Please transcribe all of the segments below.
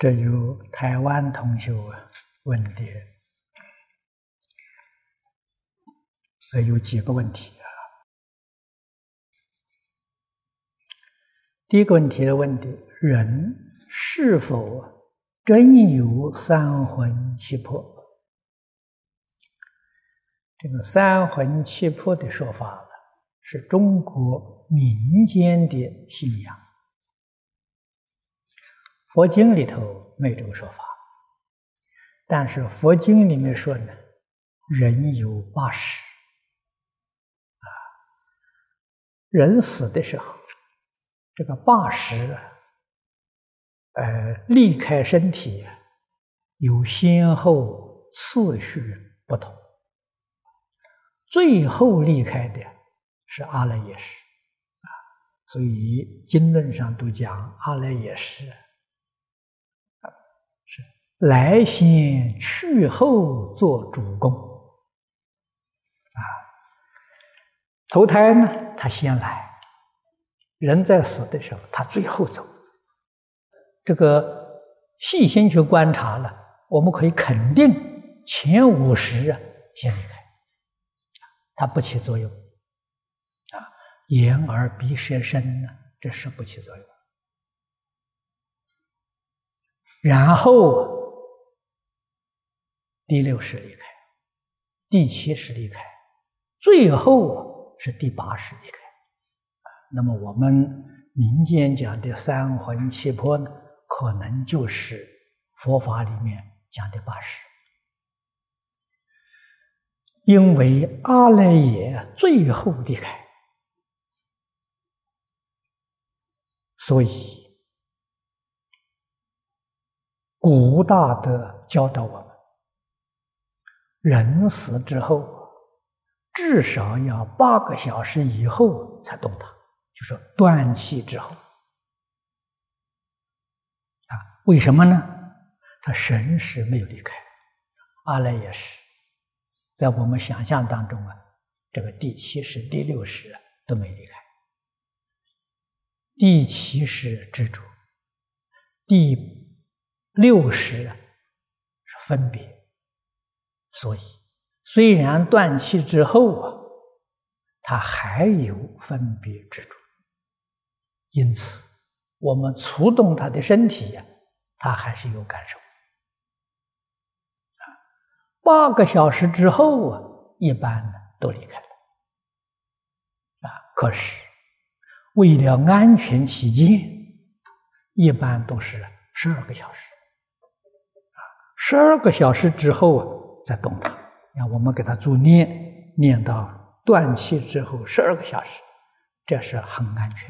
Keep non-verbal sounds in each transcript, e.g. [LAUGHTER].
这有台湾同学问的，呃，有几个问题啊。第一个问题的问题：人是否真有三魂七魄？这个三魂七魄的说法呢，是中国民间的信仰。佛经里头没有这个说法，但是佛经里面说呢，人有八十，啊，人死的时候，这个八十，呃，离开身体有先后次序不同，最后离开的是阿赖耶识，啊，所以经论上都讲阿赖耶识。是来先去后做主公，啊，投胎呢，他先来，人在死的时候，他最后走。这个细心去观察了，我们可以肯定，前五十啊先离开，他不起作用，啊，眼耳鼻舌身呢，这是不起作用，然后。第六识离开，第七识离开，最后是第八识离开。那么我们民间讲的三魂七魄呢，可能就是佛法里面讲的八识。因为阿赖耶最后离开，所以古大德教导我们。人死之后，至少要八个小时以后才动它，就是断气之后。啊，为什么呢？他神识没有离开，阿赖耶识，在我们想象当中啊，这个第七识、第六识都没离开。第七识之主，第六识是分别。所以，虽然断气之后啊，他还有分别之处。因此，我们触动他的身体呀，他还是有感受。啊，八个小时之后啊，一般呢都离开了。啊，可是为了安全起见，一般都是十二个小时。十二个小时之后啊。再动它，让我们给它做念，念到断气之后十二个小时，这是很安全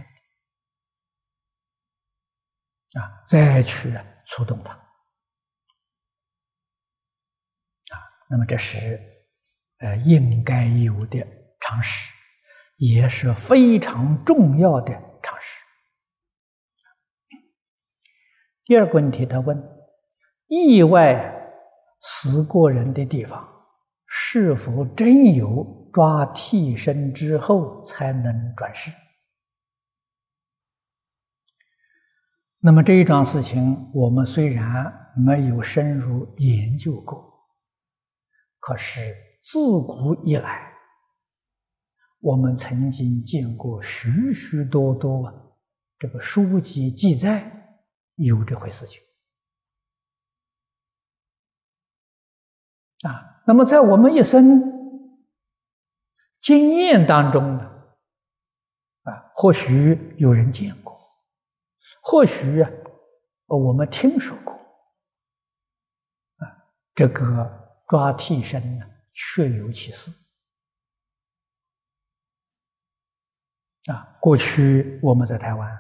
的啊！再去触动它啊，那么这是呃应该有的常识，也是非常重要的常识。第二个问题，他问意外。死过人的地方，是否真有抓替身之后才能转世？那么这一桩事情，我们虽然没有深入研究过，可是自古以来，我们曾经见过许许多多这个书籍记载有这回事情。啊，那么在我们一生经验当中呢，啊，或许有人见过，或许啊，我们听说过，啊，这个抓替身呢，确有其事。啊，过去我们在台湾，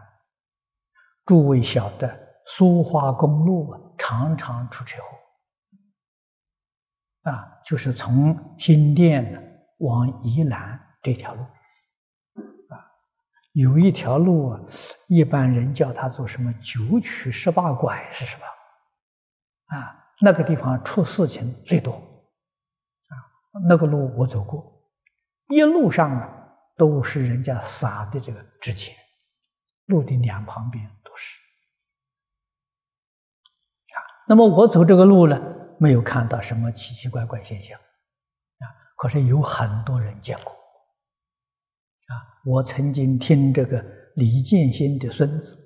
诸位晓得，苏花公路啊，常常出车祸。啊，就是从新店往宜兰这条路，啊，有一条路，一般人叫它做什么九曲十八拐是什么？啊，那个地方出事情最多，啊，那个路我走过，一路上啊都是人家撒的这个纸钱，路的两旁边都是，啊那么我走这个路呢，没有看到什么奇奇怪怪现象，啊，可是有很多人见过，啊，我曾经听这个李建新的孙子，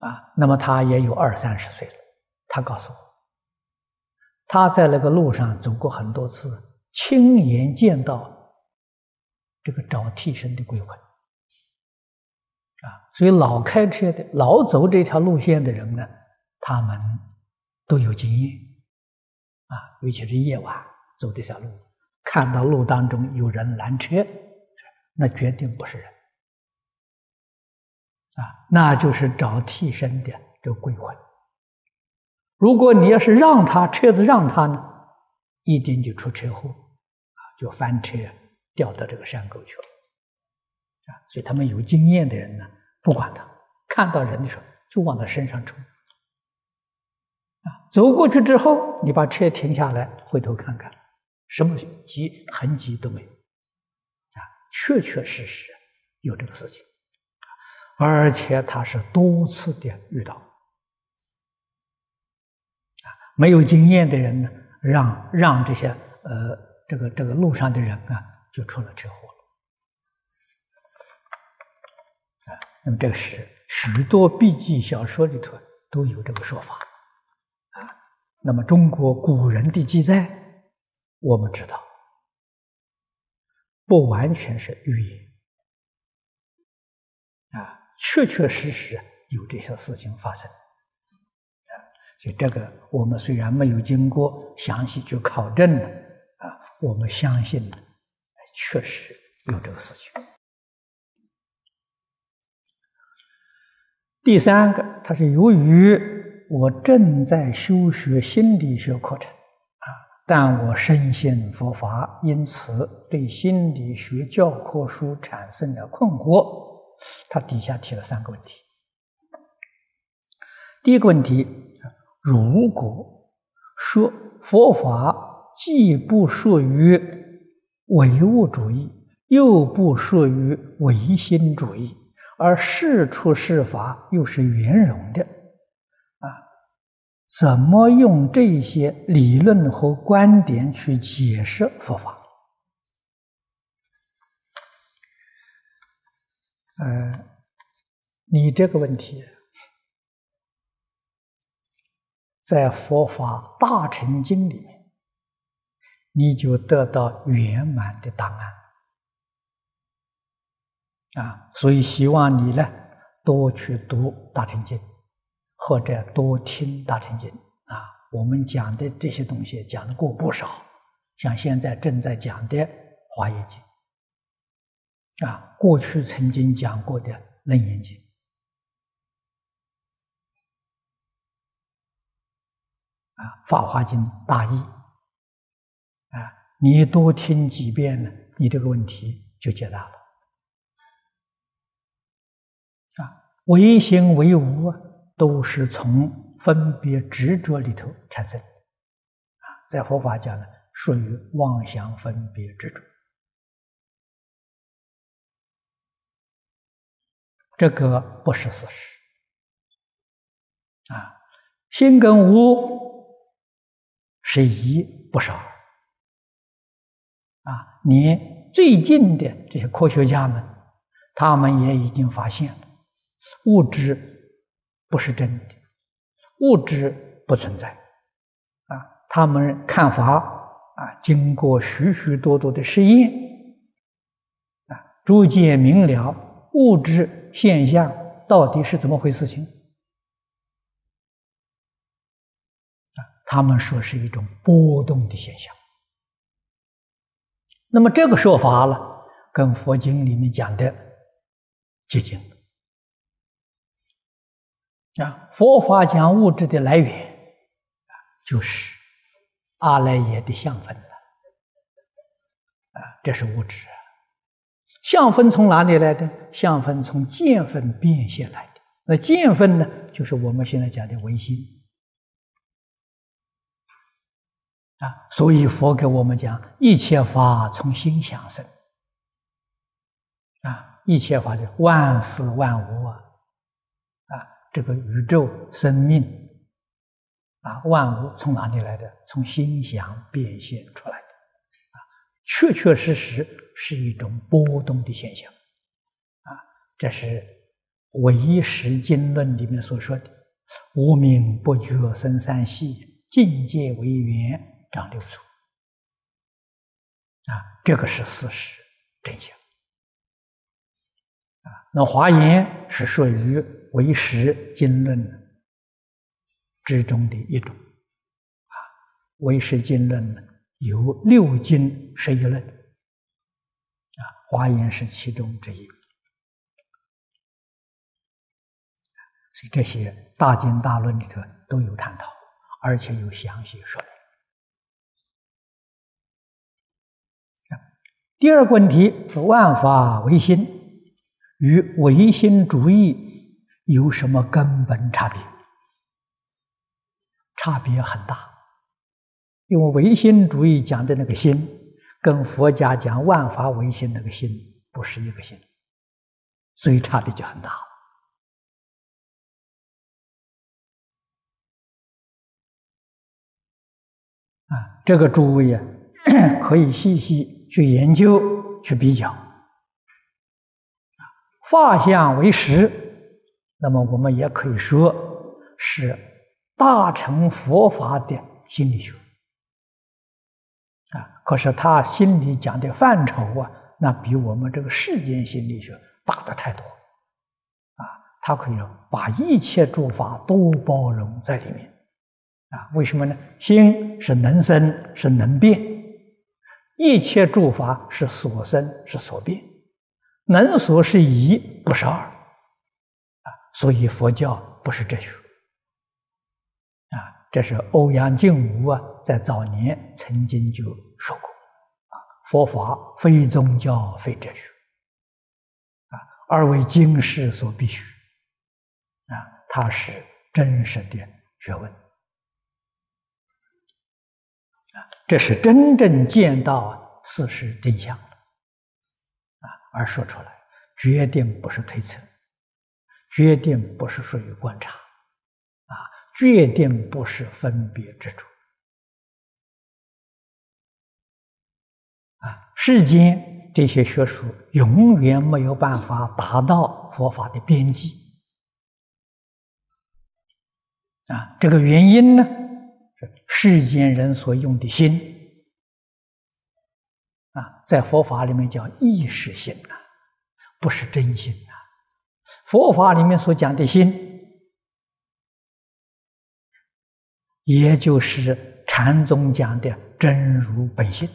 啊，那么他也有二三十岁了，他告诉我，他在那个路上走过很多次，亲眼见到这个找替身的鬼魂。啊，所以老开车的、老走这条路线的人呢，他们都有经验啊，尤其是夜晚走这条路，看到路当中有人拦车，那绝对不是人啊，那就是找替身的这鬼魂。如果你要是让他车子让他呢，一定就出车祸啊，就翻车掉到这个山沟去了。啊，所以他们有经验的人呢，不管他，看到人的时候就往他身上冲。啊，走过去之后，你把车停下来，回头看看，什么迹痕迹都没有。啊，确确实实有这个事情，而且他是多次的遇到。啊，没有经验的人呢，让让这些呃这个这个路上的人啊，就出了车祸。那么这个是许多笔记小说里头都有这个说法，啊，那么中国古人的记载，我们知道不完全是预言，啊，确确实实有这些事情发生，啊，所以这个我们虽然没有经过详细去考证呢啊，我们相信呢，确实有这个事情。第三个，它是由于我正在修学心理学课程，啊，但我深信佛法，因此对心理学教科书产生了困惑。他底下提了三个问题。第一个问题，如果说佛法既不属于唯物主义，又不属于唯心主义。而事出事法又是圆融的，啊，怎么用这些理论和观点去解释佛法？呃，你这个问题，在《佛法大乘经》里面，你就得到圆满的答案。啊，所以希望你呢多去读《大乘经》，或者多听《大乘经》啊。我们讲的这些东西讲的过不少，像现在正在讲的《华严经》，啊，过去曾经讲过的《楞严经》，啊，《法华经》大意，啊，你多听几遍呢，你这个问题就解答了。啊唯心唯无啊，都是从分别执着里头产生啊，在佛法讲呢，属于妄想分别执着，这个不是事实啊。心跟无是一，不是二啊。你最近的这些科学家们，他们也已经发现了。物质不是真的，物质不存在，啊，他们看法啊，经过许许多多的实验，啊，逐渐明了物质现象到底是怎么回事情，啊，他们说是一种波动的现象。那么这个说法呢，跟佛经里面讲的接近。啊，佛法讲物质的来源，就是阿赖耶的相分了。啊，这是物质。相分从哪里来的？相分从见分变现来的。那见分呢，就是我们现在讲的唯心。啊，所以佛给我们讲，一切法从心想生。啊，一切法就万事万物啊。这个宇宙生命啊，万物从哪里来的？从心想变现出来的啊，确确实实是一种波动的现象啊。这是《唯识经论》里面所说的：“无名不觉生三系，境界为缘长六处。”啊，这个是事实真相。啊，那华严是属于唯识经论之中的一种。啊，唯识经论呢有六经十一论，啊，华严是其中之一。所以这些大经大论里头都有探讨，而且有详细说明。第二个问题是万法唯心与唯心主义有什么根本差别？差别很大，因为唯心主义讲的那个心，跟佛家讲万法唯心那个心不是一个心，所以差别就很大。啊，这个诸位啊，[CLEARS THROAT] 可以细细。去研究、去比较，法相为实，那么我们也可以说是大乘佛法的心理学啊。可是他心里讲的范畴啊，那比我们这个世间心理学大的太多啊。他可以把一切诸法都包容在里面啊。为什么呢？心是能生，是能变。一切诸法是所生，是所变，能所是一，不是二，所以佛教不是哲学，啊，这是欧阳靖无啊在早年曾经就说过，啊，佛法非宗教，非哲学，啊，而为经世所必须，啊，它是真实的学问。啊这是真正见到事实真相啊，而说出来，决定不是推测，决定不是属于观察，啊，决定不是分别之处，啊，世间这些学术永远没有办法达到佛法的边际，啊，这个原因呢？是世间人所用的心啊，在佛法里面叫意识心呐，不是真心。佛法里面所讲的心，也就是禅宗讲的真如本性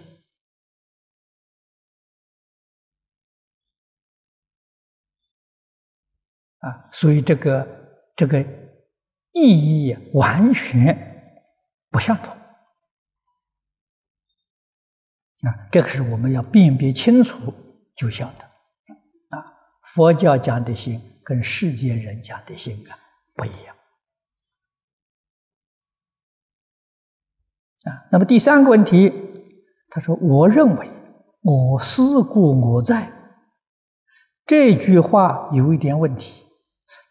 啊，所以这个这个意义完全。不相同啊，这个是我们要辨别清楚就晓得啊。佛教讲的心跟世间人讲的性啊不一样啊。那么第三个问题，他说：“我认为我思故我在。”这句话有一点问题，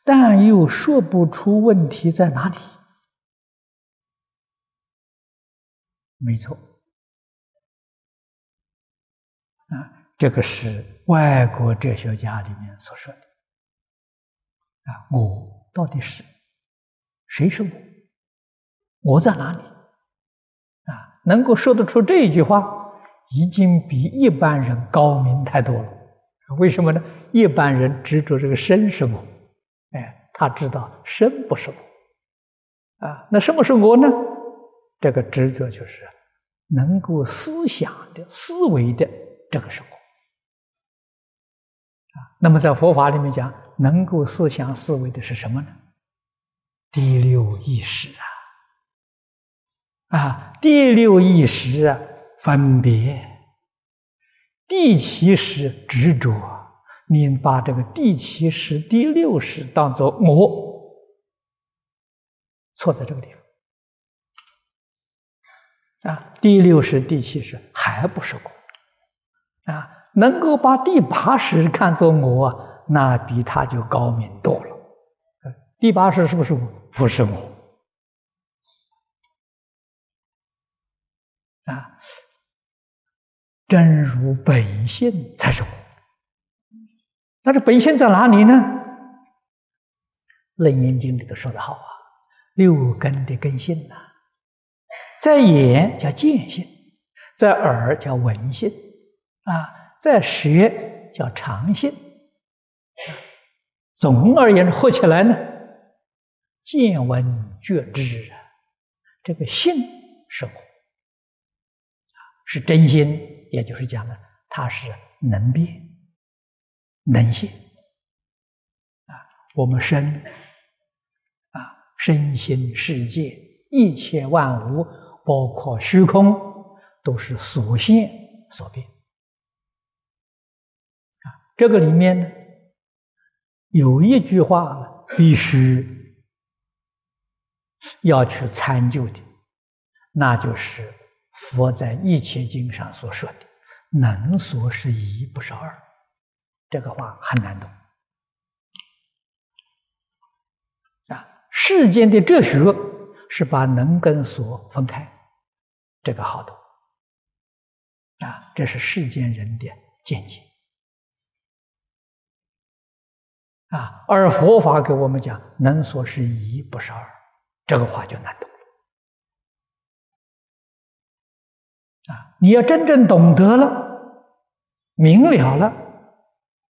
但又说不出问题在哪里。没错，啊，这个是外国哲学家里面所说的，啊，我到底是谁是我？我在哪里？啊，能够说得出这一句话，已经比一般人高明太多了。为什么呢？一般人执着这个身是我，哎，他知道身不是我，啊，那什么是我呢？这个执着就是能够思想的思维的这个生活啊。那么在佛法里面讲，能够思想思维的是什么呢？第六意识啊，啊，第六意识啊，分别；第七识执着。你把这个第七识、第六识当做我，错在这个地方。啊，第六识、第七识还不是我，啊，能够把第八识看作我，那比他就高明多了。第八识是不是我？不是我。啊，真如本性才是我。那这本性在哪里呢？《楞严经》里头说的好啊，六根的根性呐，在眼叫见性，在耳叫闻性，啊，在舌叫尝性。总而言之，合起来呢，见闻觉知啊，这个性是我。是真心，也就是讲呢，它是能变、能现啊。我们身啊，身心世界一切万物，包括虚空，都是所现所变啊。这个里面呢，有一句话必须要去参究的，那就是。佛在《一切经》上所说的“能所是一，不是二”，这个话很难懂啊。世间的哲学是把能跟所分开，这个好懂啊。这是世间人的见解啊。而佛法给我们讲“能所是一，不是二”，这个话就难懂了。啊！你要真正懂得了、明了了，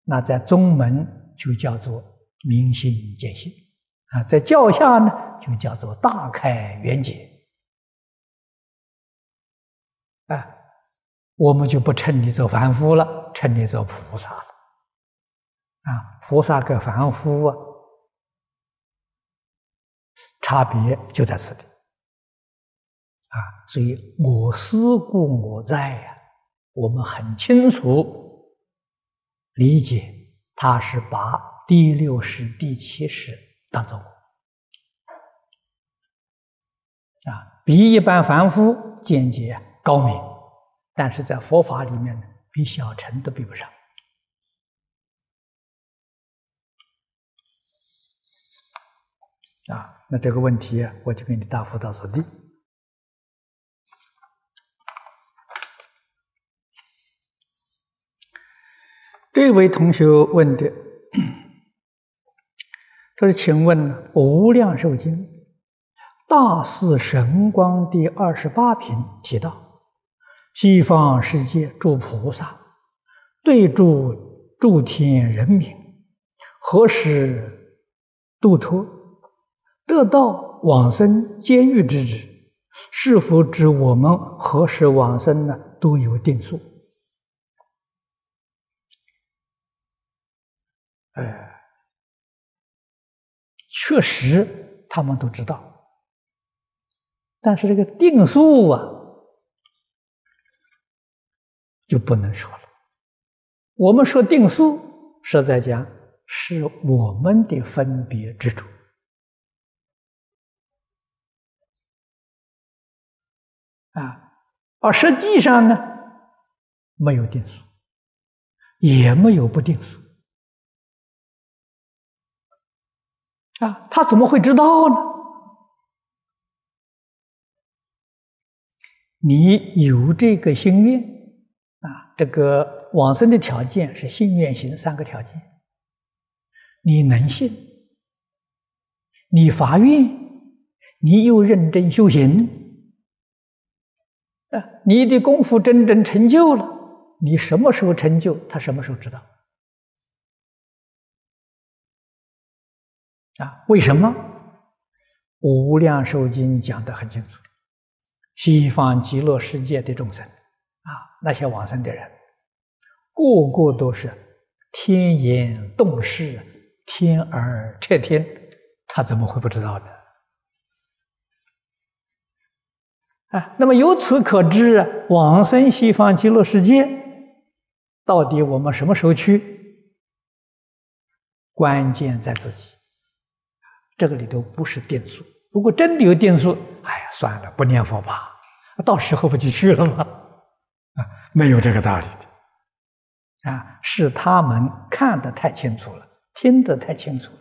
那在宗门就叫做明心见性啊，在教下呢就叫做大开圆解啊。我们就不称你做凡夫了，称你做菩萨了啊。菩萨跟凡夫啊，差别就在此地。啊，所以我思故我在呀，我们很清楚理解，他是把第六识、第七识当做我，啊，比一般凡夫见解高明，但是在佛法里面呢，比小乘都比不上。啊，那这个问题我就给你答复到此地。这位同学问的，他说：“请问《无量寿经》大士神光第二十八品提到，西方世界诸菩萨对诸诸天人民，何时度脱得到往生监狱之职？是否指我们何时往生呢？都有定数。”哎，确实他们都知道，但是这个定数啊，就不能说了。我们说定数，实在讲是我们的分别之处啊，而实际上呢，没有定数，也没有不定数。啊，他怎么会知道呢？你有这个心愿啊，这个往生的条件是心愿行三个条件。你能信，你发愿，你又认真修行，你的功夫真正成就了，你什么时候成就，他什么时候知道。啊，为什么《无量寿经》讲得很清楚？西方极乐世界的众生啊，那些往生的人，个个都是天眼洞视，天耳彻天，他怎么会不知道呢？啊，那么由此可知，往生西方极乐世界，到底我们什么时候去？关键在自己。这个里头不是定数，如果真的有定数，哎呀，算了，不念佛吧，到时候不就去了吗？啊，没有这个道理的，啊，是他们看得太清楚了，听得太清楚了，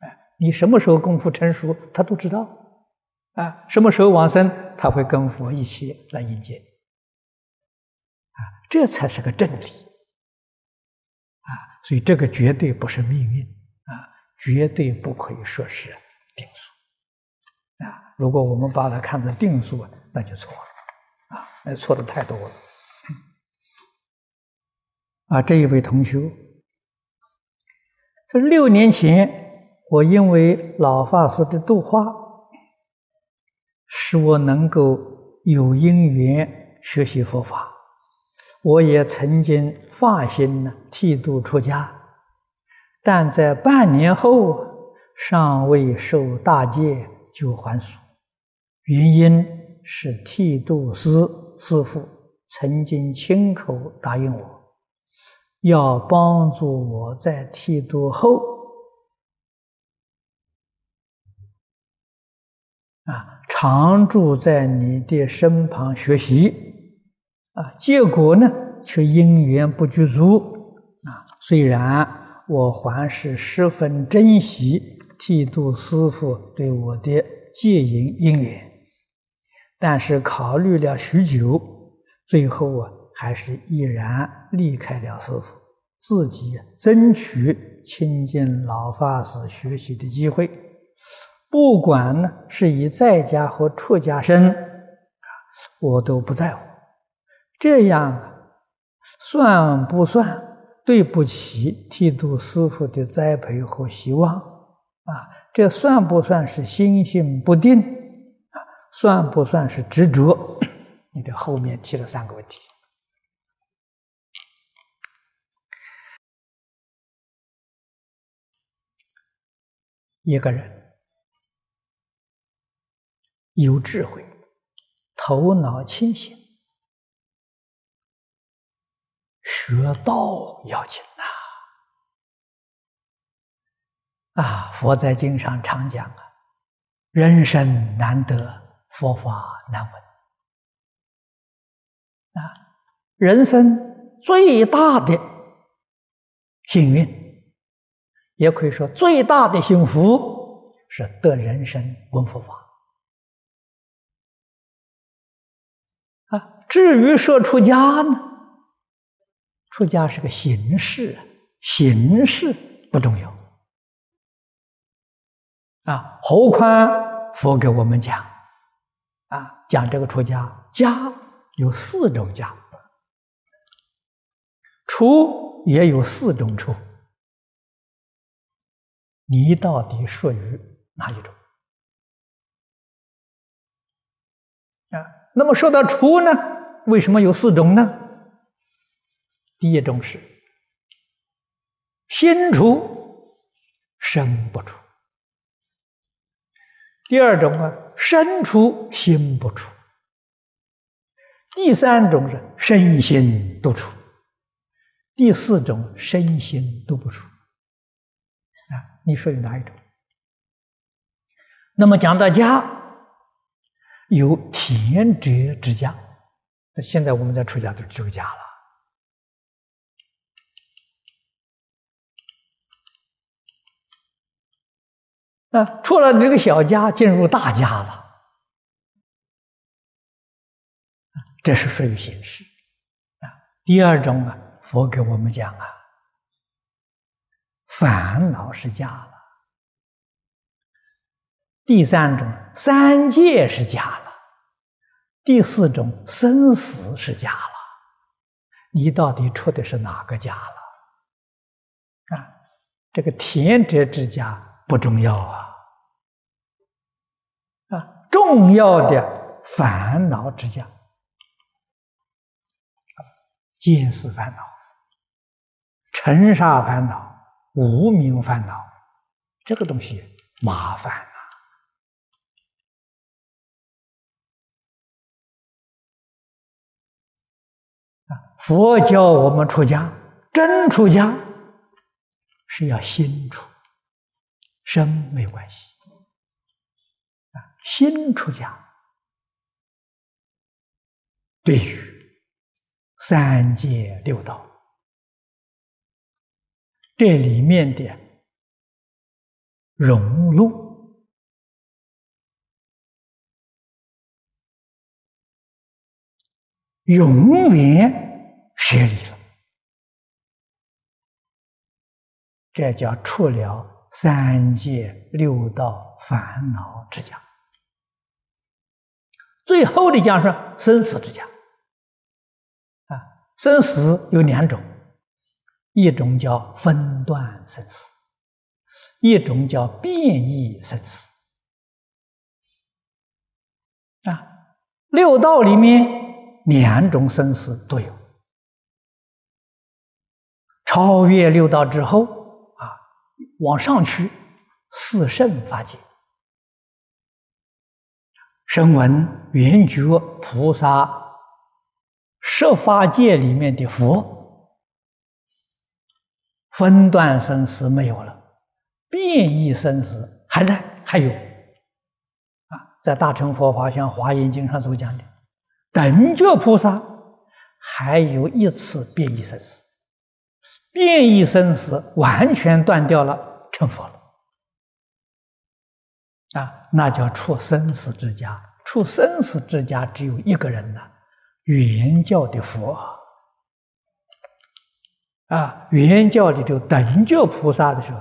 哎，你什么时候功夫成熟，他都知道，啊，什么时候往生，他会跟佛一起来迎接，啊，这才是个真理，啊，所以这个绝对不是命运，啊，绝对不可以说是定数，啊，如果我们把它看作定数，那就错了，啊，那错的太多了，啊，这一位同学，这六年前。我因为老法师的度化，使我能够有因缘学习佛法。我也曾经发心呢剃度出家，但在半年后尚未受大戒就还俗。原因是剃度师师父曾经亲口答应我，要帮助我在剃度后。啊，常住在你的身旁学习，啊，结果呢却因缘不具足，啊，虽然我还是十分珍惜剃度师傅对我的戒淫因缘，但是考虑了许久，最后啊，还是毅然离开了师傅，自己争取亲近老法师学习的机会。不管呢是以在家和出家身，啊，我都不在乎。这样算不算对不起剃度师傅的栽培和希望？啊，这算不算是心性不定？啊，算不算是执着？[COUGHS] 你的后面提了三个问题。一个人。有智慧，头脑清醒，学道要紧呐！啊，佛在经上常讲啊，人生难得，佛法难闻。啊，人生最大的幸运，也可以说最大的幸福，是得人生闻佛法。至于说出家呢，出家是个形式，形式不重要。啊，何况佛给我们讲，啊，讲这个出家，家有四种家，出也有四种出，你到底属于哪一种？啊？那么说到出呢，为什么有四种呢？第一种是心出，身不出；第二种啊，身出心不出；第三种是身心都出；第四种身心都不出。啊，你说有哪一种？那么讲到家。有田者之家，那现在我们在出家都出家了啊，出了这个小家，进入大家了，这是属于形式啊。第二种啊，佛给我们讲啊，烦恼是家了。第三种三界是假了，第四种生死是假了，你到底出的是哪个家了？啊，这个田者之家不重要啊，啊，重要的烦恼之家，见思烦恼、尘沙烦恼、无名烦恼，这个东西麻烦。佛教我们出家，真出家是要心出，身没关系。啊，心出家对于三界六道这里面的融入，永远舍离了，这叫出了三界六道烦恼之家。最后的讲是生死之家。啊，生死有两种，一种叫分段生死，一种叫变异生死。啊，六道里面两种生死都有，超越六道之后啊，往上去四圣法界。声闻、缘觉、菩萨、十法界里面的佛，分段生死没有了，变异生死还在，还有。啊，在大乘佛法像《华严经》上所讲的，等觉菩萨还有一次变异生死，变异生死完全断掉了，成佛了。啊，那叫出生死之家。出生死之家只有一个人呐，原教的佛啊，原教里头等觉菩萨的时候，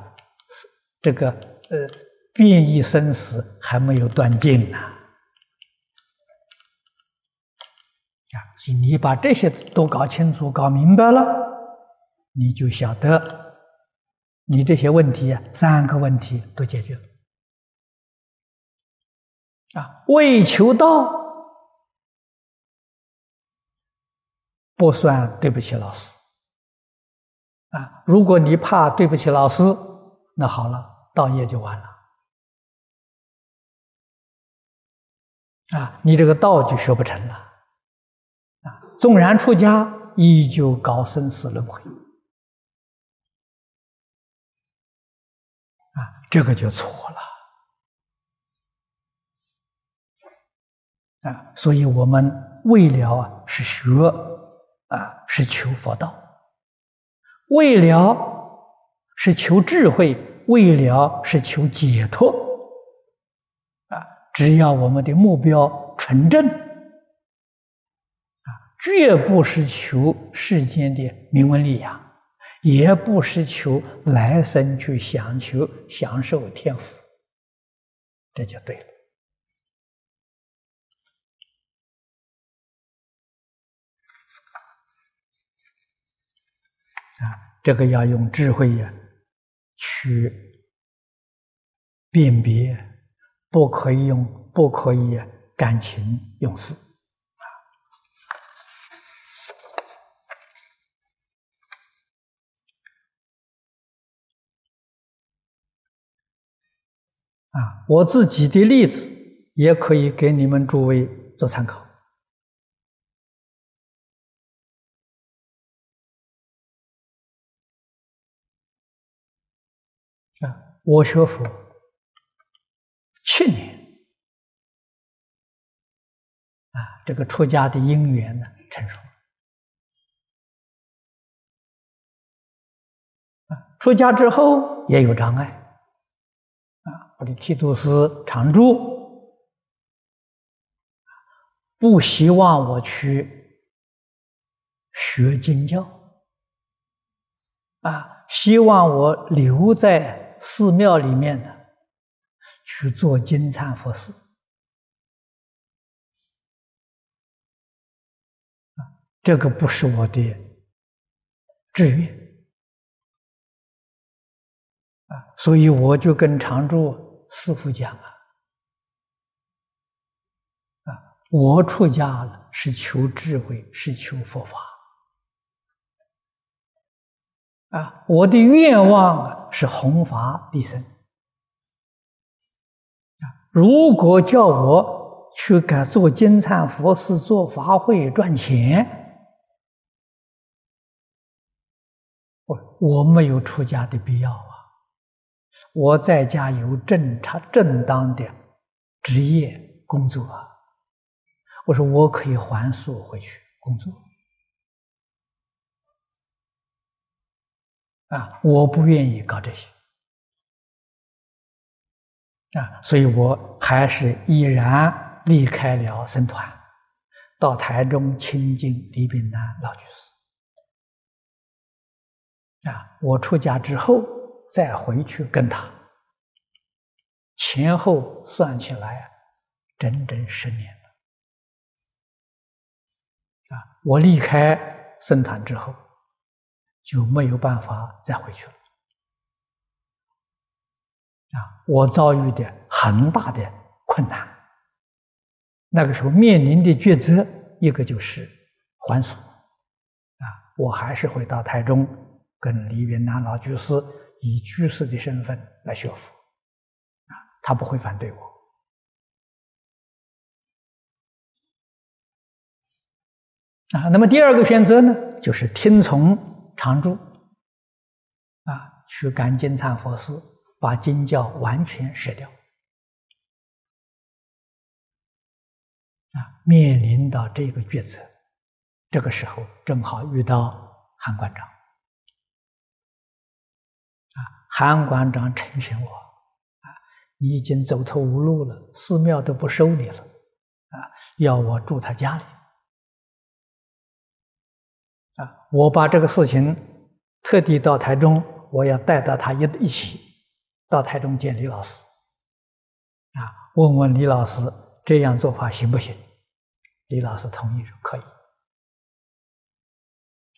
这个呃变异生死还没有断尽呢。啊，你把这些都搞清楚、搞明白了，你就晓得，你这些问题啊，三个问题都解决了。啊，为求道不算对不起老师。啊，如果你怕对不起老师，那好了，道业就完了。啊，你这个道就学不成了。啊，纵然出家，依旧搞生死轮回。这个就错了。啊，所以我们为了啊是学啊是求佛道，为了是求智慧，为了是求解脱，啊，只要我们的目标纯正，啊，绝不是求世间的名闻利养，也不是求来生去享求享受天福，这就对了。啊，这个要用智慧呀，去辨别，不可以用，不可以感情用事。啊，我自己的例子也可以给你们诸位做参考。啊，我学佛七年，啊，这个出家的因缘呢成熟啊，出家之后也有障碍，我的剃度师常住，不希望我去学经教，啊，希望我留在。寺庙里面呢，去做金忏佛事，这个不是我的志愿啊，所以我就跟常住师傅讲啊，啊，我出家了是求智慧，是求佛法。啊，我的愿望啊是弘法利生。啊，如果叫我去干做金灿佛事、做法会赚钱，我我没有出家的必要。我在家有正常正当的职业工作啊。我说我可以还俗回去工作。啊，我不愿意搞这些。啊，所以我还是毅然离开了僧团，到台中亲近李炳南老居士。啊，我出家之后再回去跟他，前后算起来整整十年了。啊，我离开僧团之后就没有办法再回去了。啊，我遭遇的很大的困难，那个时候面临的抉择，一个就是还俗，啊，我还是回到台中，跟李云南老居士以居士的身份来学佛，啊，他不会反对我，啊，那么第二个选择呢，就是听从常住，啊，去赶金忏佛寺。把经教完全舍掉，啊，面临到这个抉择，这个时候正好遇到韩馆长，韩馆长成全我，啊，你已经走投无路了，寺庙都不收你了，啊，要我住他家里，啊，我把这个事情特地到台中，我要带到他一一起。到台中见李老师，啊，问问李老师这样做法行不行？李老师同意说可以，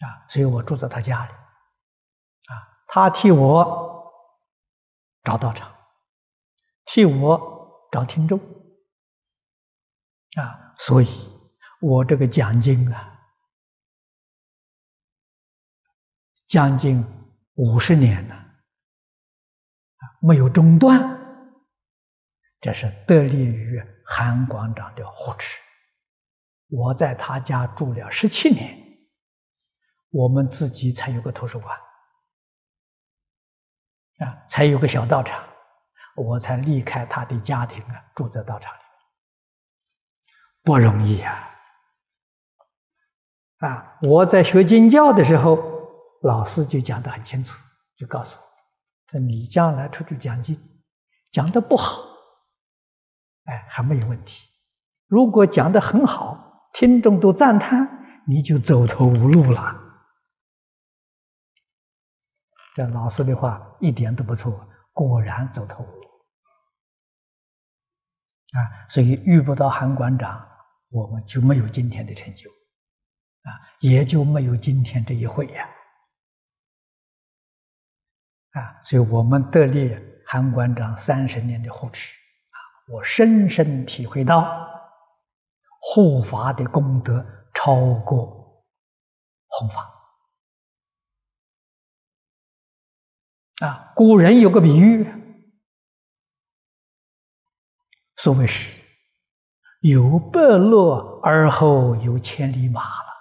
啊，所以我住在他家里，啊，他替我找道场，替我找听众，啊，所以我这个讲经啊，将近五十年了。没有中断，这是得力于韩馆长的护持。我在他家住了十七年，我们自己才有个图书馆，啊，才有个小道场，我才离开他的家庭啊，住在道场里，不容易啊！啊，我在学经教的时候，老师就讲得很清楚，就告诉我。说你将来出去讲经，讲的不好，哎，还没有问题；如果讲的很好，听众都赞叹，你就走投无路了。这老师的话一点都不错，果然走投无路啊！所以遇不到韩馆长，我们就没有今天的成就，啊，也就没有今天这一会呀。啊，所以我们得力韩馆长三十年的护持啊，我深深体会到护法的功德超过弘法。啊，古人有个比喻，所谓是有百乐而后有千里马了。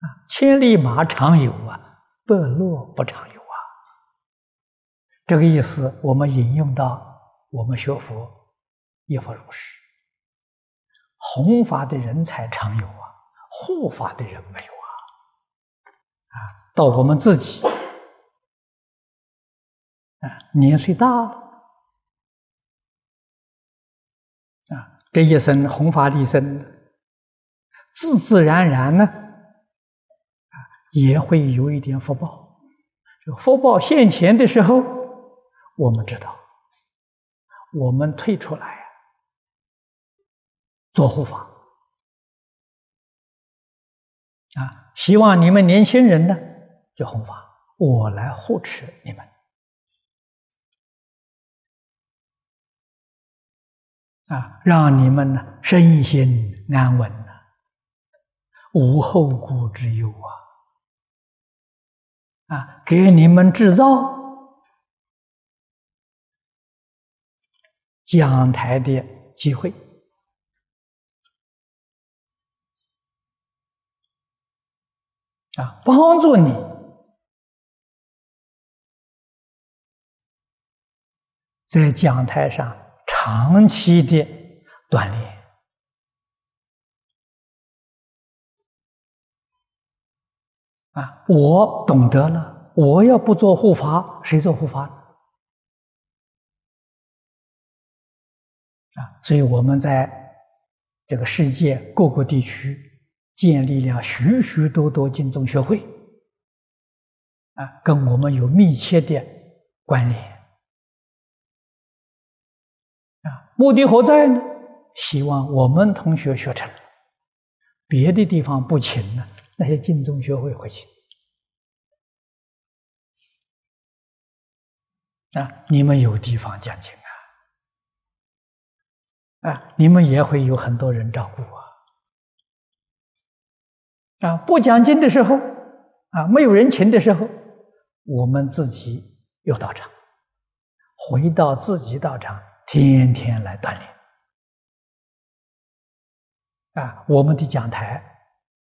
啊，千里马常有啊，百乐不常有啊。这个意思，我们引用到我们学佛一佛如是，弘法的人才常有啊，护法的人没有啊。啊，到我们自己啊，年岁大了啊，这一生弘法利生，自自然然呢，啊，也会有一点福报。这福报现前的时候。我们知道，我们退出来做护法啊！希望你们年轻人呢，就弘法，我来护持你们啊，让你们呢身心安稳呢，无后顾之忧啊！啊，给你们制造。讲台的机会啊，帮助你在讲台上长期的锻炼啊！我懂得了，我要不做护法，谁做护法？啊，所以我们在这个世界各个地区建立了许许多多敬宗学会，啊，跟我们有密切的关联。目的何在呢？希望我们同学学成，别的地方不请呢，那些敬宗学会会请。啊，你们有地方讲经啊，啊，你们也会有很多人照顾啊。啊，不讲经的时候，啊，没有人请的时候，我们自己有道场，回到自己道场，天天来锻炼。啊，我们的讲台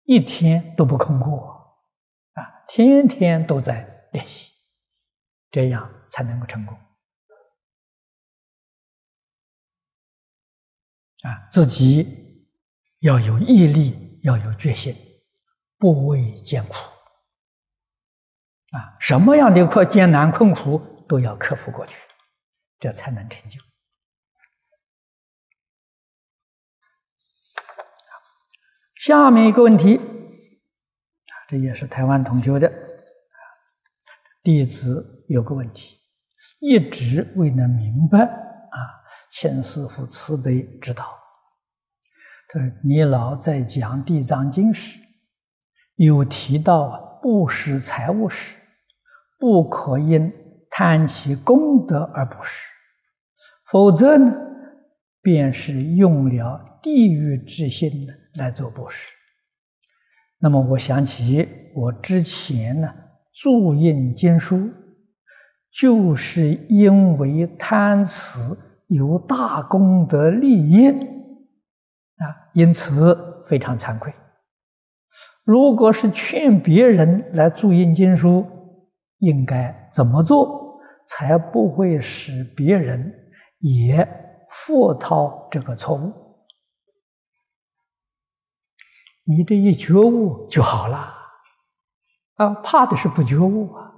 一天都不空过，啊，天天都在练习，这样。才能够成功啊！自己要有毅力，要有决心，不畏艰苦啊！什么样的困艰难困苦都要克服过去，这才能成就。下面一个问题啊，这也是台湾同学的，弟子有个问题。一直未能明白啊，请师父慈悲指导。他说：“你老在讲《地藏经》时，有提到布施财物时，不可因贪其功德而布施，否则呢，便是用了地狱之心呢来做布施。那么我想起我之前呢注印经书。”就是因为贪此有大功德利益啊，因此非常惭愧。如果是劝别人来注印经书，应该怎么做才不会使别人也复掏这个错误？你这一觉悟就好了啊，怕的是不觉悟啊。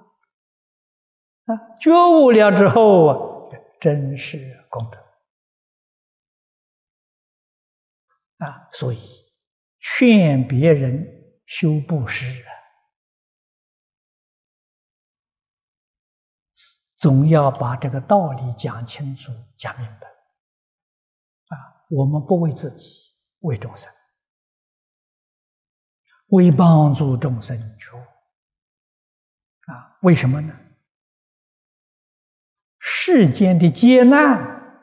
啊，觉悟了之后啊，真是功德啊！所以劝别人修布施啊，总要把这个道理讲清楚、讲明白啊！我们不为自己，为众生，为帮助众生觉悟啊！为什么呢？世间的劫难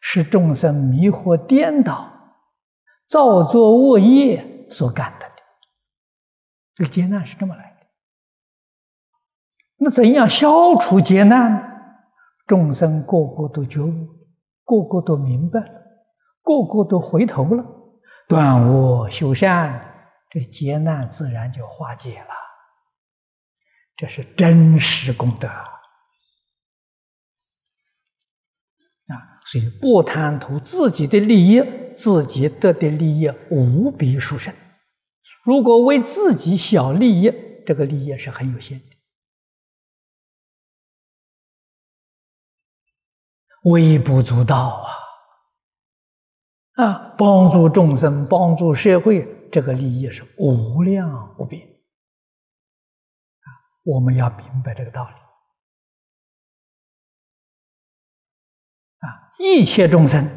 是众生迷惑颠倒、造作恶业所感的。这个劫难是这么来的。那怎样消除劫难呢？众生个个都觉悟，个个都明白了，个个都回头了，断恶修善，这劫难自然就化解了。这是真实功德啊。所以不贪图自己的利益，自己得的利益无比殊胜。如果为自己小利益，这个利益是很有限的，微不足道啊！啊，帮助众生、帮助社会，这个利益是无量无边啊！我们要明白这个道理啊。一切众生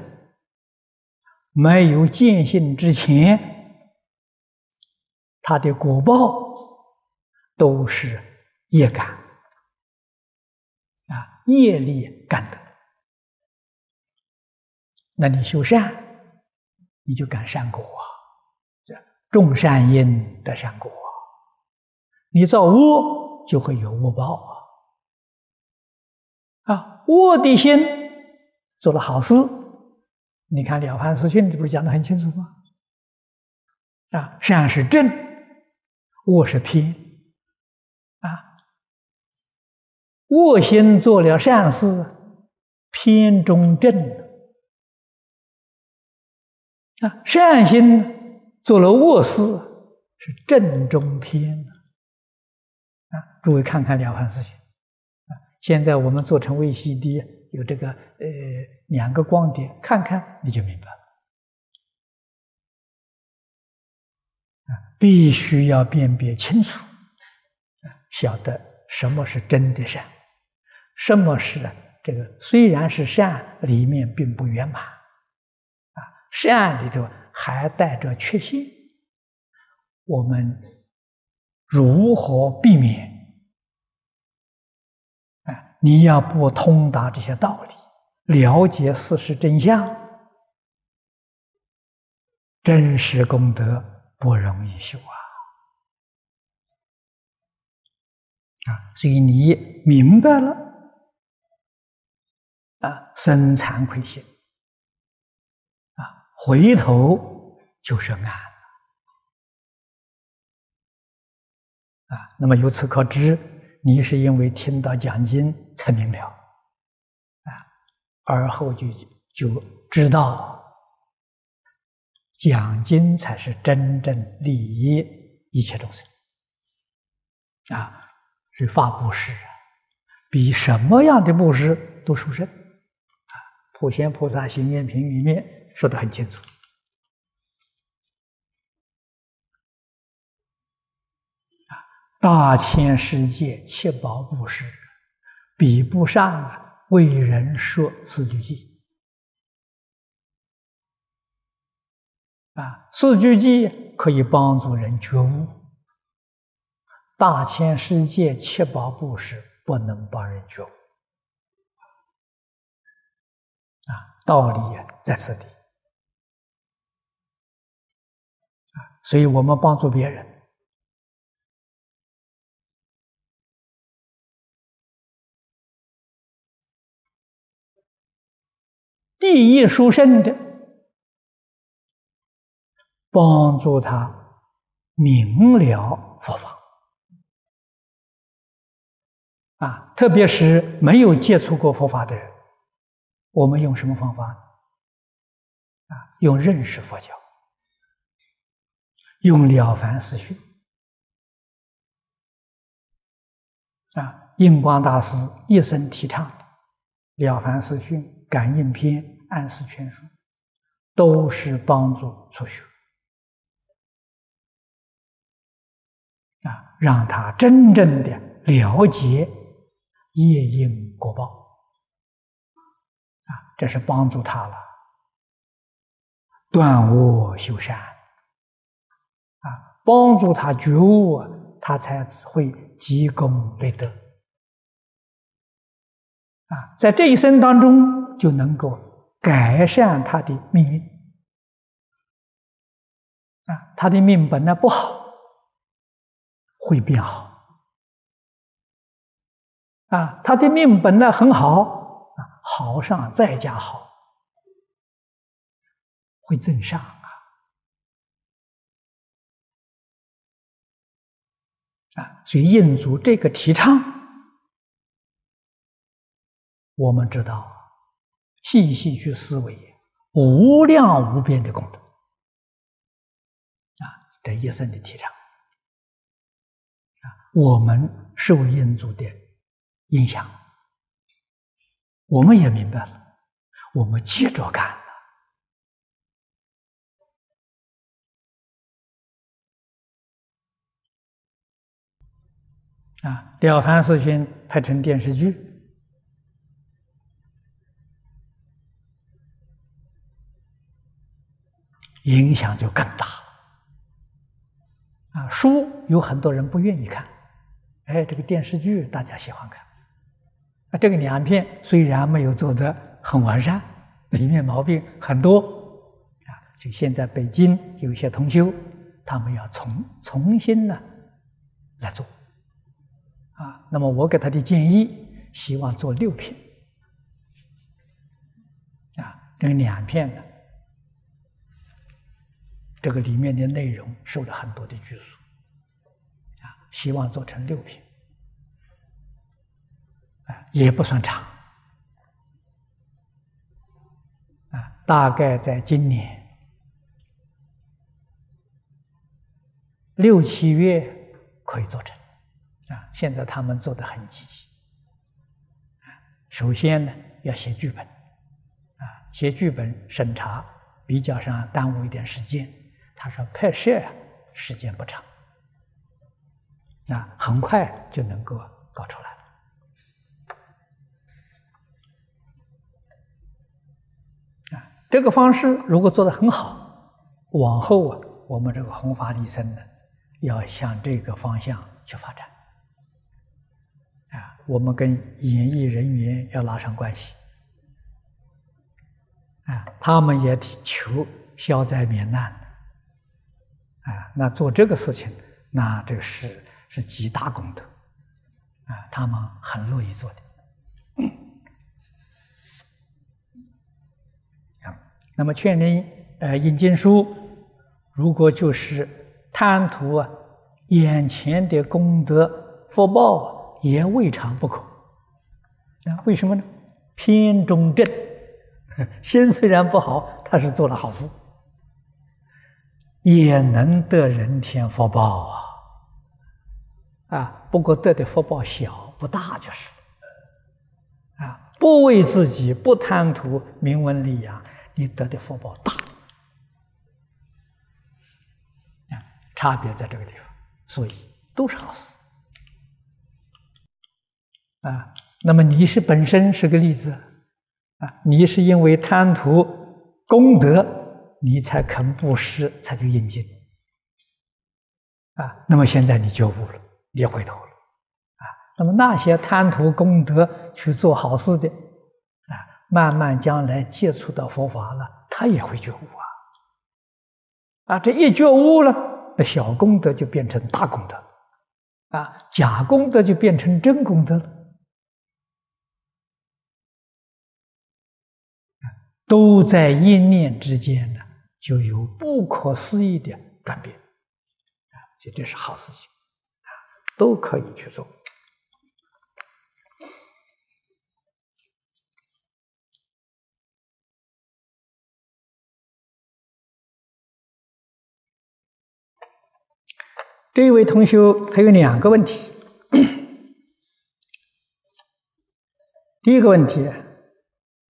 没有见性之前，他的果报都是业感啊，业力感的。那你修善，你就感善果，种善因得善果；你造恶，就会有恶报啊。啊，恶的心。做了好事，你看《了凡四训》这不是讲的很清楚吗？啊，善是正，恶是偏，啊，恶心做了善事，偏中正，啊，善心做了恶事，是正中偏啊，诸位看看《了凡四训》，啊，现在我们做成 VCD，有这个呃两个光碟，看看你就明白了。啊，必须要辨别清楚，啊晓得什么是真的善，什么是这个虽然是善，里面并不圆满，啊，善里头还带着缺陷，我们如何避免？啊，你要不通达这些道理，了解事实真相，真实功德。不容易修啊！啊，所以你明白了啊，生惭愧心，回头就是岸啊。那么由此可知，你是因为听到讲经才明了啊，而后就就知道。讲经才是真正利益一切众生啊！所以发布施比什么样的布施都殊胜啊！普贤菩萨行愿品里面说的很清楚！大千世界七宝布施比不上啊为人说四句偈。啊，四句偈可以帮助人觉悟，大千世界七宝布施不能帮人觉悟。啊，道理在此地。所以我们帮助别人，第一殊胜的。帮助他明了佛法啊，特别是没有接触过佛法的人，我们用什么方法啊？用认识佛教，用《了凡四训》啊，印光大师一生提倡的《了凡四训》《感应篇》《安世全书》，都是帮助初学。啊，让他真正的了解业因果报，啊，这是帮助他了，断恶修善，帮助他觉悟，他才会积功累德，啊，在这一生当中就能够改善他的命运，啊，他的命本来不好。会变好啊！他的命本来很好啊，好上再加好，会增上所以印祖这个提倡，我们知道，细细去思维，无量无边的功德啊！这一生的提倡。啊我们受印祖的影响，我们也明白了，我们接着干啊，《了凡四训》拍成电视剧，影响就更大。啊，书有很多人不愿意看。哎，这个电视剧大家喜欢看，啊，这个两片虽然没有做的很完善，里面毛病很多，啊，所以现在北京有一些同修，他们要重重新呢来做，啊，那么我给他的建议，希望做六片，啊，这个两片呢，这个里面的内容受了很多的拘束。啊希望做成六品，啊，也不算长，啊，大概在今年六七月可以做成，啊，现在他们做的很积极，首先呢要写剧本，啊，写剧本审查比较上耽误一点时间。他说拍摄啊时间不长，啊，很快就能够搞出来。啊，这个方式如果做得很好，往后啊，我们这个弘法利生呢，要向这个方向去发展。我们跟演艺人员要拉上关系，啊，他们也求消灾免难，啊，那做这个事情，那这是是极大功德，啊，他们很乐意做的。那么劝人呃引经书，如果就是贪图啊眼前的功德福报啊。也未尝不可，啊，为什么呢？偏中正，[LAUGHS] 心虽然不好，他是做了好事，也能得人天福报啊！啊，不过得的福报小不大就是，啊，不为自己，不贪图名闻利养，你得的福报大，啊，差别在这个地方，所以都是好事。啊，那么你是本身是个例子，啊，你是因为贪图功德，你才肯布施，才去应经，啊，那么现在你觉悟了，你回头了，啊，那么那些贪图功德去做好事的，啊，慢慢将来接触到佛法了，他也会觉悟啊，啊，这一觉悟了，那小功德就变成大功德，啊，假功德就变成真功德了。都在一念之间呢，就有不可思议的转变，啊，所以这是好事情，啊，都可以去做。这位同学他有两个问题，[COUGHS] 第一个问题。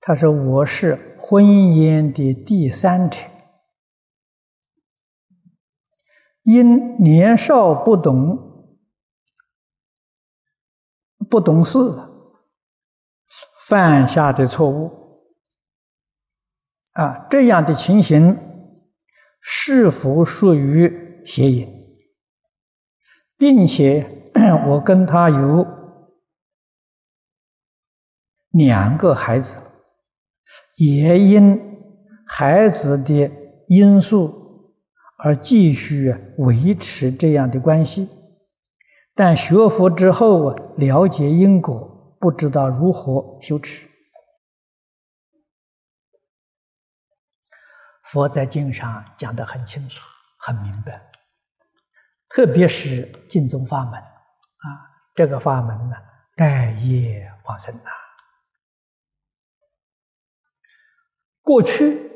他说：“我是婚姻的第三者，因年少不懂、不懂事，犯下的错误，啊，这样的情形是否属于邪淫？并且 [CLEARS THROAT] 我跟他有两个孩子。”也因孩子的因素而继续维持这样的关系，但学佛之后，了解因果，不知道如何修持。佛在经上讲得很清楚、很明白，特别是净宗法门啊，这个法门呢，待业往生呐。过去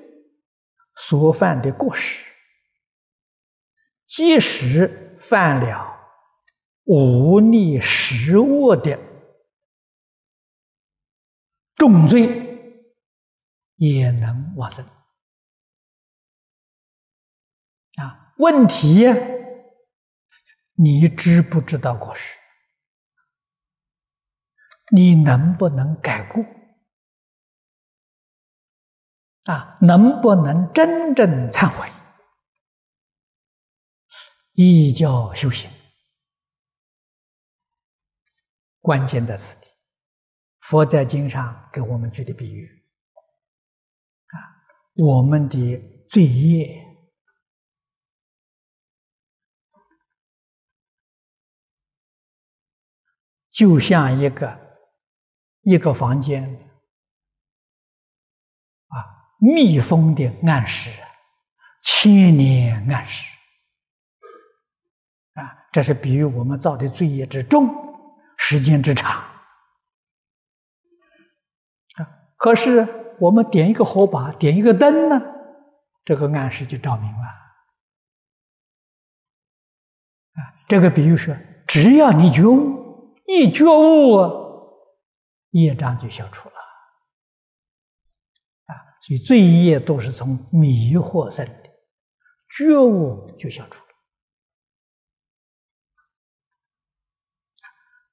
所犯的过失，即使犯了无逆十恶的重罪，也能往生。啊，问题你知不知道过失？你能不能改过？啊，能不能真正忏悔？依教修行，关键在此地。佛在经上给我们举的比喻，啊，我们的罪业就像一个一个房间。密封的暗室，千年暗室啊！这是比喻我们造的罪业之重，时间之长啊。可是我们点一个火把，点一个灯呢，这个暗室就照明了啊。这个比喻说，只要你觉悟，一觉悟，业障就消除了。所以罪业都是从迷惑生的，觉悟就消除了。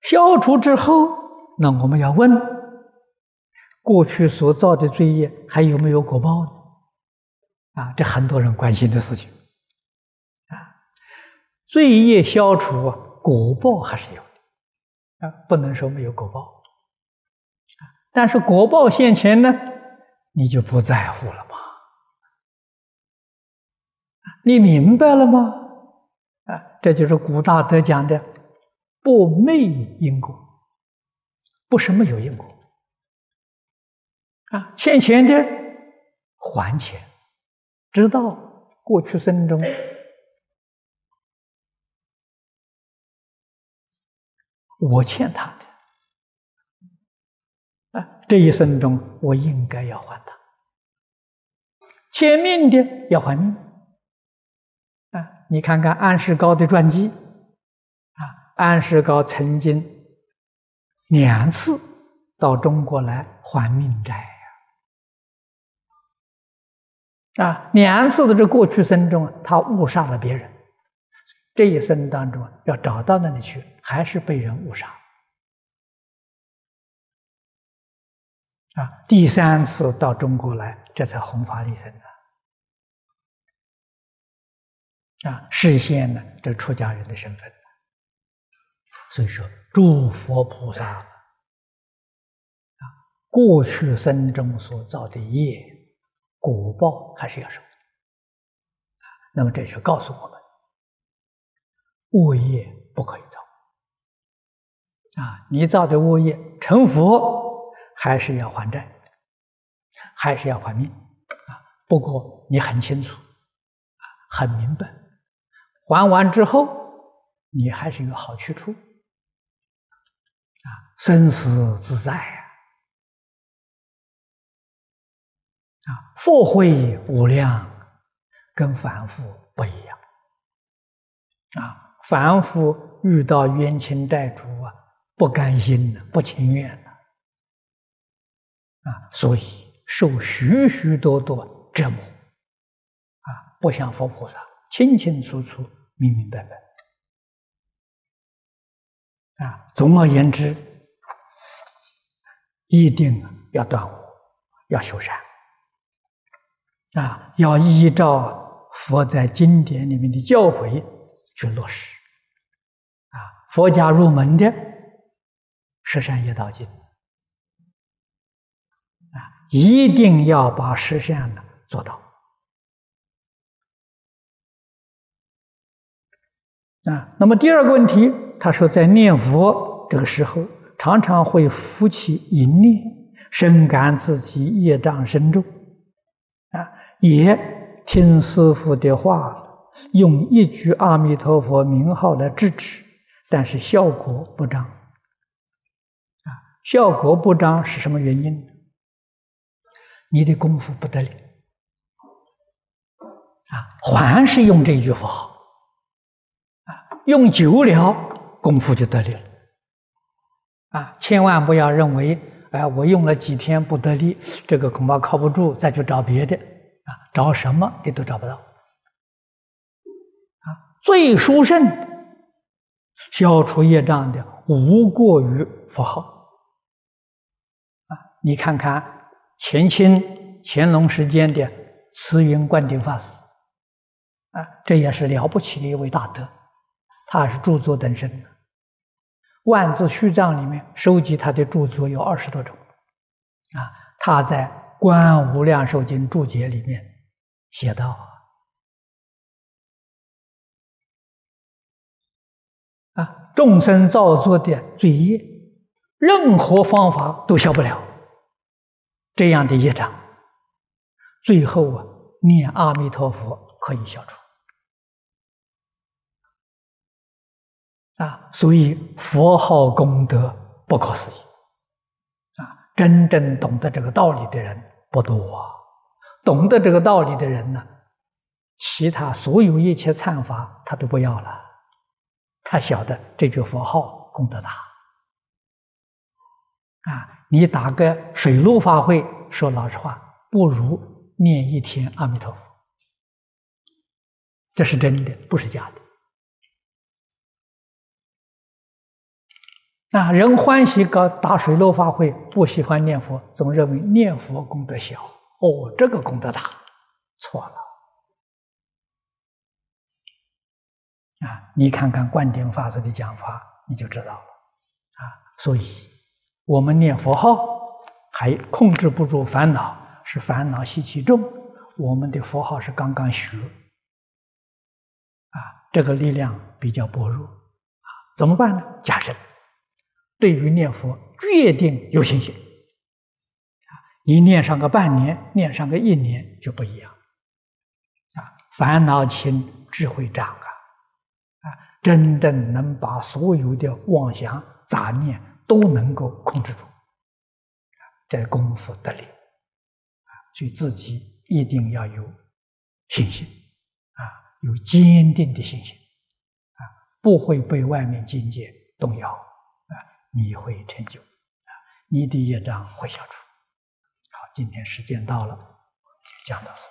消除之后，那我们要问：过去所造的罪业还有没有果报呢？啊，这很多人关心的事情。啊，罪业消除，果报还是有的，啊，不能说没有果报。但是果报现前呢，你就不在乎了吗？你明白了吗？啊，这就是古大德讲的。不昧因果，不是没有因果啊！欠钱的还钱，知道过去生中我欠他，这一生中我应该要还他。欠命的要还命啊！你看看安世高的传记。啊安世高曾经两次到中国来还命债呀，啊，两次的这过去生中，他误杀了别人，这一生当中要找到那里去，还是被人误杀，啊，第三次到中国来，这才弘法利生的，啊，实现了这出家人的身份。所以说，诸佛菩萨啊，过去生中所造的业果报还是要受。那么这是告诉我们，恶业不可以造。啊，你造的恶业成佛，还是要还债，还是要还命。啊，不过你很清楚，啊，很明白，还完之后，你还是有好去处。啊，生死自在呀！啊，佛慧无量，跟凡夫不一样。啊，凡夫遇到冤亲债主啊，不甘心的，不情愿的。啊，所以受许许多多折磨。啊，不像佛菩萨，清清楚楚、明明白白。啊，总而言之，一定要断恶，要修善，啊，要依照佛在经典里面的教诲去落实，啊，佛家入门的十善业道经，一定要把十善呢做到，啊，那么第二个问题。他说，在念佛这个时候，常常会浮起一念，深感自己业障深重，啊，也听师傅的话，用一句阿弥陀佛名号来制止，但是效果不彰，啊，效果不彰是什么原因？你的功夫不得了，啊，还是用这句佛号，啊，用久了。功夫就得力了，啊！千万不要认为，哎，我用了几天不得力，这个恐怕靠不住，再去找别的，啊，找什么你都找不到。啊，最殊胜、消除业障的，无过于佛号。啊，你看看乾清、乾隆时间的慈云灌顶法师，啊，这也是了不起的一位大德，他是著作等身。的。万字序藏里面收集他的著作有二十多种，啊，他在《观无量寿经注解》里面写道：啊，众生造作的罪业，任何方法都消不了。这样的业障，最后啊，念阿弥陀佛可以消除。啊，所以佛号功德不可思议，啊，真正懂得这个道理的人不多啊。懂得这个道理的人呢，其他所有一切忏法他都不要了，他晓得这句佛号功德大，啊，你打个水陆法会，说老实话，不如念一天阿弥陀佛。这是真的，不是假的。啊，人欢喜搞打水陆法会，不喜欢念佛，总认为念佛功德小。哦，这个功德大，错了。啊，你看看灌顶法师的讲法，你就知道了。啊，所以我们念佛号还控制不住烦恼，是烦恼习气重。我们的佛号是刚刚学，啊，这个力量比较薄弱。啊，怎么办呢？加深。对于念佛，决定有信心。啊，你念上个半年，念上个一年就不一样。啊，烦恼轻，智慧长啊！啊，真正能把所有的妄想杂念都能够控制住。这功夫得力。啊，所以自己一定要有信心。啊，有坚定的信心。啊，不会被外面境界动摇。啊你会成就啊！你的业障会消除。好，今天时间到了，就讲到此。